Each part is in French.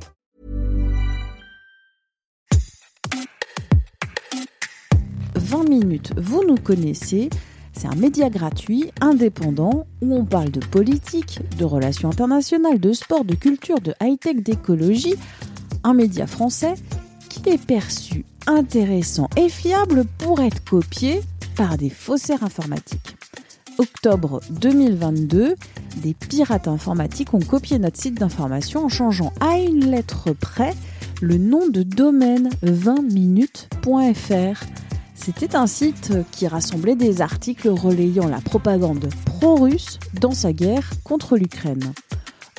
« 20 minutes, vous nous connaissez. C'est un média gratuit, indépendant, où on parle de politique, de relations internationales, de sport, de culture, de high-tech, d'écologie. Un média français qui est perçu intéressant et fiable pour être copié par des faussaires informatiques. Octobre 2022, des pirates informatiques ont copié notre site d'information en changeant à une lettre près le nom de domaine 20minutes.fr. C'était un site qui rassemblait des articles relayant la propagande pro-russe dans sa guerre contre l'Ukraine.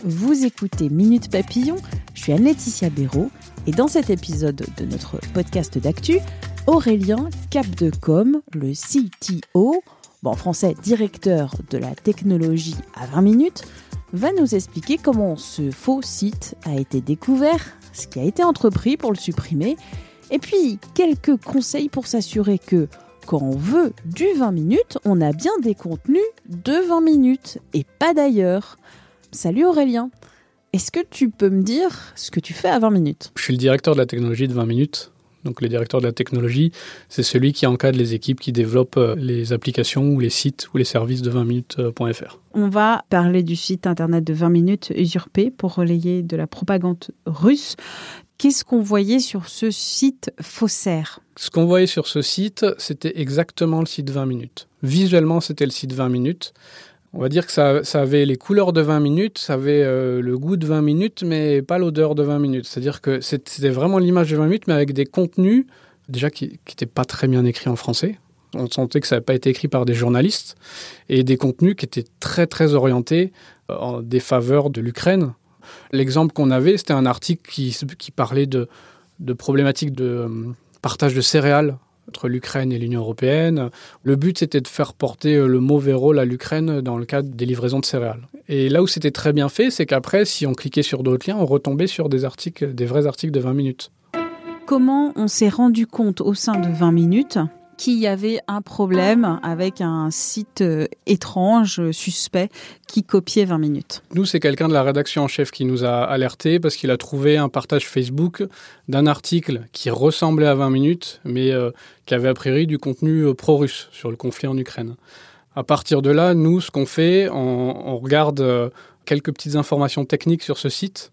Vous écoutez Minute Papillon, je suis Anne-Laetitia Béraud et dans cet épisode de notre podcast d'actu, Aurélien Capdecom, le CTO, en français directeur de la technologie à 20 minutes, va nous expliquer comment ce faux site a été découvert, ce qui a été entrepris pour le supprimer et puis, quelques conseils pour s'assurer que quand on veut du 20 minutes, on a bien des contenus de 20 minutes et pas d'ailleurs. Salut Aurélien. Est-ce que tu peux me dire ce que tu fais à 20 minutes? Je suis le directeur de la technologie de 20 minutes. Donc le directeur de la technologie, c'est celui qui encadre les équipes qui développent euh, les applications ou les sites ou les services de 20minutes.fr. On va parler du site internet de 20 minutes usurpé pour relayer de la propagande russe. Qu'est-ce qu'on voyait sur ce site faussaire? Ce qu'on voyait sur ce site, c'était exactement le site 20 minutes. Visuellement, c'était le site 20 minutes. On va dire que ça, avait les couleurs de 20 minutes, ça avait euh, le goût de 20 minutes, mais pas l'odeur de 20 minutes. C'est-à-dire que c'était vraiment l'image de 20 minutes, mais avec des contenus déjà qui n'étaient pas très bien écrits en français. On sentait que ça n'avait pas été écrit par des journalistes et des contenus qui étaient très très orientés euh, en défaveur de l'Ukraine. L'exemple qu'on avait, c'était un article qui, parlait de, de problématiques de euh, partage de céréales entre l'Ukraine et l'Union européenne. Le but, c'était de faire porter euh, le mauvais rôle à l'Ukraine dans le cadre des livraisons de céréales. Et là où c'était très bien fait, c'est qu'après, si on cliquait sur d'autres liens, on retombait sur des articles, des vrais articles de 20 minutes. Comment on s'est rendu compte au sein de 20 minutes qu'il y avait un problème avec un site euh, étrange, suspect, qui copiait 20 minutes. Nous, c'est quelqu'un de la rédaction en chef qui nous a alerté parce qu'il a trouvé un partage Facebook d'un article qui ressemblait à 20 minutes, mais euh, qui avait a priori du contenu euh, pro-russe sur le conflit en Ukraine. À partir de là, nous, ce qu'on fait, on, regarde quelques petites informations techniques sur ce site,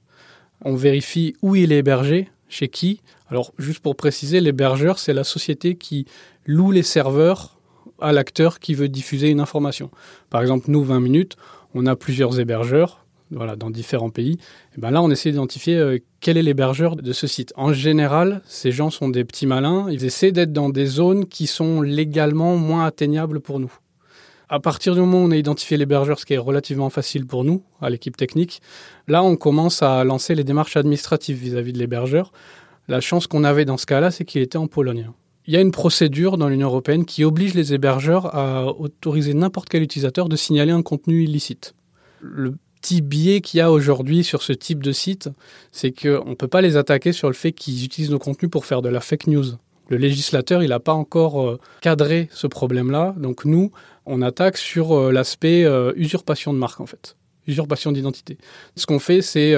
on vérifie où il est hébergé, chez qui. Alors, juste pour préciser, l'hébergeur, c'est la société qui loue les serveurs à l'acteur qui veut diffuser une information. Par exemple, nous, 20 minutes, on a plusieurs hébergeurs voilà, dans différents pays. Et ben là, on essaie d'identifier euh, quel est l'hébergeur de ce site. En général, ces gens sont des petits malins. Ils essaient d'être dans des zones qui sont légalement moins atteignables pour nous. À partir du moment où on a identifié l'hébergeur, ce qui est relativement facile pour nous, à l'équipe technique, là, on commence à lancer les démarches administratives vis-à-vis -vis de l'hébergeur. La chance qu'on avait dans ce cas-là, c'est qu'il était en Pologne. Il y a une procédure dans l'Union européenne qui oblige les hébergeurs à autoriser n'importe quel utilisateur de signaler un contenu illicite. Le petit biais qu'il y a aujourd'hui sur ce type de site, c'est qu'on ne peut pas les attaquer sur le fait qu'ils utilisent nos contenus pour faire de la fake news. Le législateur, il n'a pas encore euh, cadré ce problème-là. Donc nous, on attaque sur euh, l'aspect euh, usurpation de marque, en fait. Usurpation d'identité. Ce qu'on fait, c'est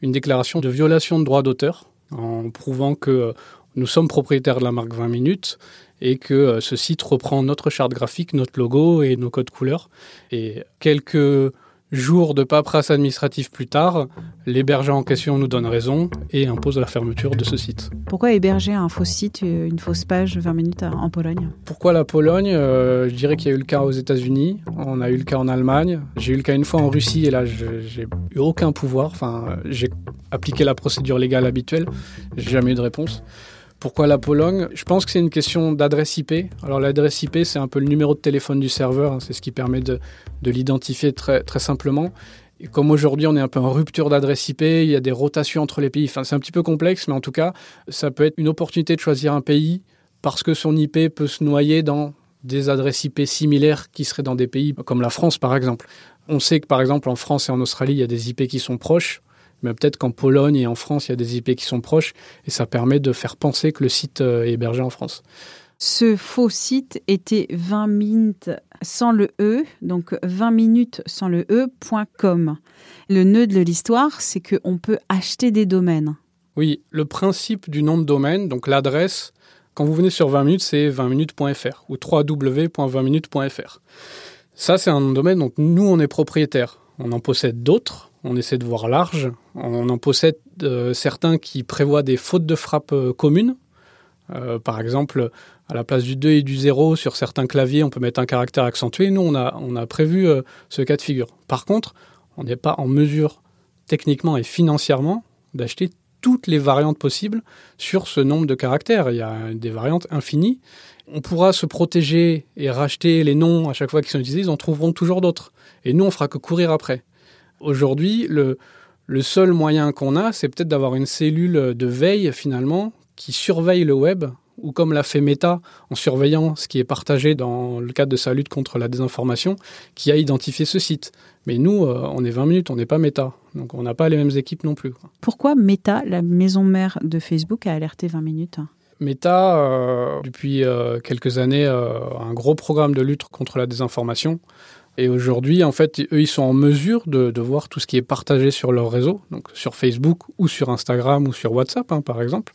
une déclaration de violation de droit d'auteur en prouvant que nous sommes propriétaires de la marque 20 minutes et que ce site reprend notre charte graphique, notre logo et nos codes couleurs. Et quelques jours de paperasse administrative plus tard, l'hébergeur en question nous donne raison et impose la fermeture de ce site. Pourquoi héberger un faux site, une fausse page 20 minutes en Pologne? Pourquoi la Pologne? Euh, Je dirais qu'il y a eu le cas aux États-Unis, on a eu le cas en Allemagne, j'ai eu le cas une fois en Russie et là j'ai eu aucun pouvoir. Enfin, j'ai appliqué la procédure légale habituelle, j'ai jamais eu de réponse. Pourquoi la Pologne? Je pense que c'est une question d'adresse IP. Alors l'adresse IP, c'est un peu le numéro de téléphone du serveur, hein, c'est ce qui permet de, l'identifier très, très simplement. comme aujourd'hui on est un peu en rupture d'adresse IP, il y a des rotations entre les pays. Enfin, c'est un petit peu complexe, mais en tout cas, ça peut être une opportunité de choisir un pays parce que son IP peut se noyer dans des adresses IP similaires qui seraient dans des pays comme la France, par exemple. On sait que, par exemple, en France et en Australie, il y a des IP qui sont proches, mais peut-être qu'en Pologne et en France, il y a des IP qui sont proches, et ça permet de faire penser que le site euh, est hébergé en France. Ce faux site était 20 minutes sans le E, donc 20 minutes sans le E.com. Le nœud de l'histoire, c'est qu'on peut acheter des domaines. Oui, le principe du nom de domaine, donc l'adresse, quand vous venez sur 20 minutes, c'est 20minutes.fr ou www.20minutes.fr. Ça, c'est un nom de domaine dont nous, on est propriétaire. On en possède d'autres, on essaie de voir large. On en possède euh, certains qui prévoient des fautes de frappe euh, communes. Euh, par exemple, à la place du 2 et du 0, sur certains claviers, on peut mettre un caractère accentué. Nous, on a, on a prévu ce cas de figure. Par contre, on n'est pas en mesure, techniquement et financièrement, d'acheter toutes les variantes possibles sur ce nombre de caractères. Il y a des variantes infinies. On pourra se protéger et racheter les noms à chaque fois qu'ils sont utilisés, ils en trouveront toujours d'autres. Et nous, on fera que courir après. Aujourd'hui, le, le seul moyen qu'on a, c'est peut-être d'avoir une cellule de veille, finalement, qui surveille le web ou comme l'a fait Meta en surveillant ce qui est partagé dans le cadre de sa lutte contre la désinformation, qui a identifié ce site. Mais nous, euh, on est 20 minutes, on n'est pas Meta. Donc on n'a pas les mêmes équipes non plus. Pourquoi Meta, la maison mère de Facebook, a alerté 20 minutes? Meta, euh, depuis euh, quelques années, un gros programme de lutte contre la désinformation. Et aujourd'hui, en fait, eux, ils sont en mesure de, voir tout ce qui est partagé sur leur réseau, donc sur Facebook ou sur Instagram ou sur WhatsApp, hein, par exemple.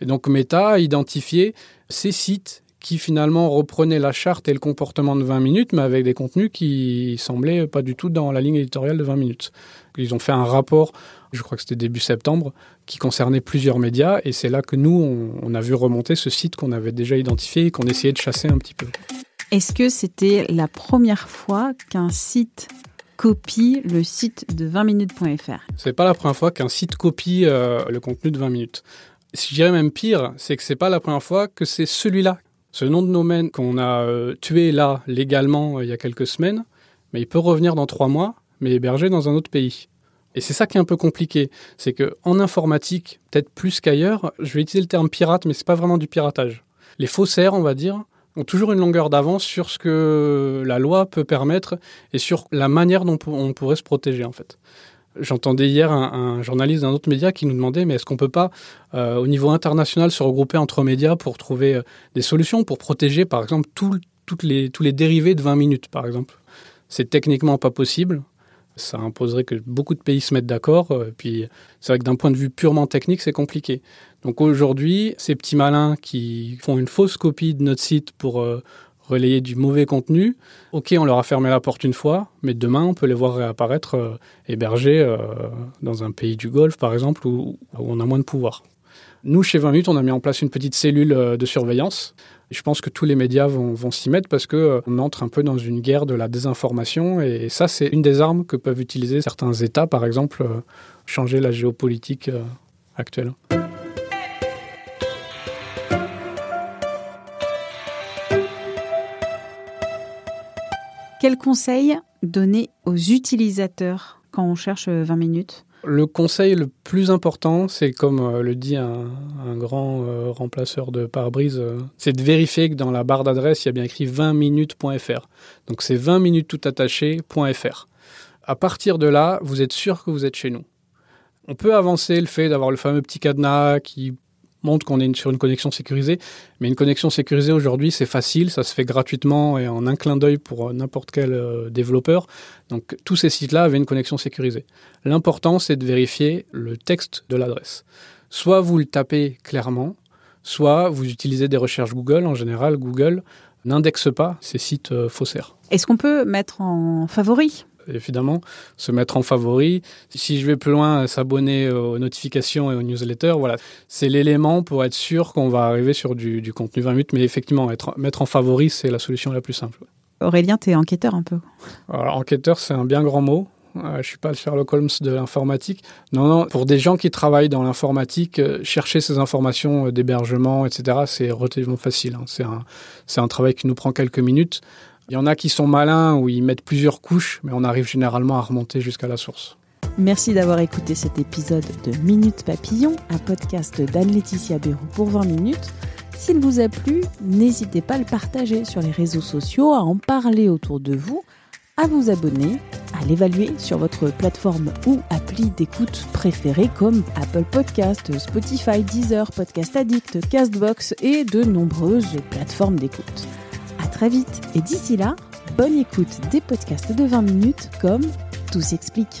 Et donc Meta a identifié ces sites qui finalement reprenaient la charte et le comportement de 20 minutes, mais avec des contenus qui semblaient pas du tout dans la ligne éditoriale de 20 minutes. Ils ont fait un rapport, je crois que c'était début septembre, qui concernait plusieurs médias, et c'est là que nous, on, a vu remonter ce site qu'on avait déjà identifié et qu'on essayait de chasser un petit peu. Est-ce que c'était la première fois qu'un site copie le site de 20minutes.fr C'est pas la première fois qu'un site copie euh, le contenu de 20 minutes. Je dirais même pire, c'est que c'est pas la première fois que c'est celui-là, ce nom de domaine qu'on a euh, tué là légalement euh, il y a quelques semaines, mais il peut revenir dans trois mois, mais hébergé dans un autre pays. Et c'est ça qui est un peu compliqué, c'est que en informatique, peut-être plus qu'ailleurs, je vais utiliser le terme pirate, mais c'est pas vraiment du piratage. Les faussaires, on va dire, ont toujours une longueur d'avance sur ce que la loi peut permettre et sur la manière dont on pourrait se protéger en fait. J'entendais hier un, journaliste d'un autre média qui nous demandait mais est-ce qu'on peut pas euh, au niveau international se regrouper entre médias pour trouver euh, des solutions pour protéger par exemple les, tous les dérivés de 20 minutes par exemple? C'est techniquement pas possible. Ça imposerait que beaucoup de pays se mettent d'accord. Euh, puis c'est vrai que d'un point de vue purement technique, c'est compliqué. Donc aujourd'hui, ces petits malins qui font une fausse copie de notre site pour euh, relayer du mauvais contenu, ok, on leur a fermé la porte une fois, mais demain, on peut les voir réapparaître euh, hébergés euh, dans un pays du Golfe, par exemple, où, on a moins de pouvoir. Nous, chez 20 minutes, on a mis en place une petite cellule de surveillance. Et je pense que tous les médias vont, s'y mettre parce qu'on euh, entre un peu dans une guerre de la désinformation. Et ça, c'est une des armes que peuvent utiliser certains États, par exemple, changer la géopolitique actuelle. Quel conseil donner aux utilisateurs quand on cherche 20 minutes? Le conseil le plus important, c'est comme euh, le dit un, grand euh, remplaceur de pare-brise, euh, c'est de vérifier que dans la barre d'adresse, il y a bien écrit 20 minutes.fr. Donc c'est 20 minutes tout attaché.fr. À partir de là, vous êtes sûr que vous êtes chez nous. On peut avancer le fait d'avoir le fameux petit cadenas qui montre qu'on est sur une connexion sécurisée. Mais une connexion sécurisée aujourd'hui, c'est facile, ça se fait gratuitement et en un clin d'œil pour n'importe quel euh, développeur. Donc tous ces sites-là avaient une connexion sécurisée. L'important, c'est de vérifier le texte de l'adresse. Soit vous le tapez clairement, soit vous utilisez des recherches Google. En général, Google n'indexe pas ces sites euh, faussaires. Est-ce qu'on peut mettre en favori? Évidemment, se mettre en favori. Si je vais plus loin, s'abonner aux notifications et aux newsletters, voilà. C'est l'élément pour être sûr qu'on va arriver sur du, du, contenu 20 minutes. Mais effectivement, être, mettre en favori, c'est la solution la plus simple. Aurélien, tu es enquêteur un peu. Alors, enquêteur, c'est un bien grand mot. Euh, je suis pas le Sherlock Holmes de l'informatique. Non, non, pour des gens qui travaillent dans l'informatique, euh, chercher ces informations euh, d'hébergement, etc., c'est relativement facile. Hein. C'est un, un travail qui nous prend quelques minutes Il y en a qui sont malins où ils mettent plusieurs couches, mais on arrive généralement à remonter jusqu'à la source. Merci d'avoir écouté cet épisode de Minute Papillon, un podcast d'Anne-Laetitia Béroux pour 20 minutes. S'il vous a plu, n'hésitez pas à le partager sur les réseaux sociaux, à en parler autour de vous, à vous abonner, à l'évaluer sur votre plateforme ou appli d'écoute préférée comme Apple Podcast, Spotify, Deezer, Podcast Addict, Castbox et de nombreuses plateformes d'écoute. Très vite et d'ici là, bonne écoute des podcasts de 20 minutes comme Tout s'explique.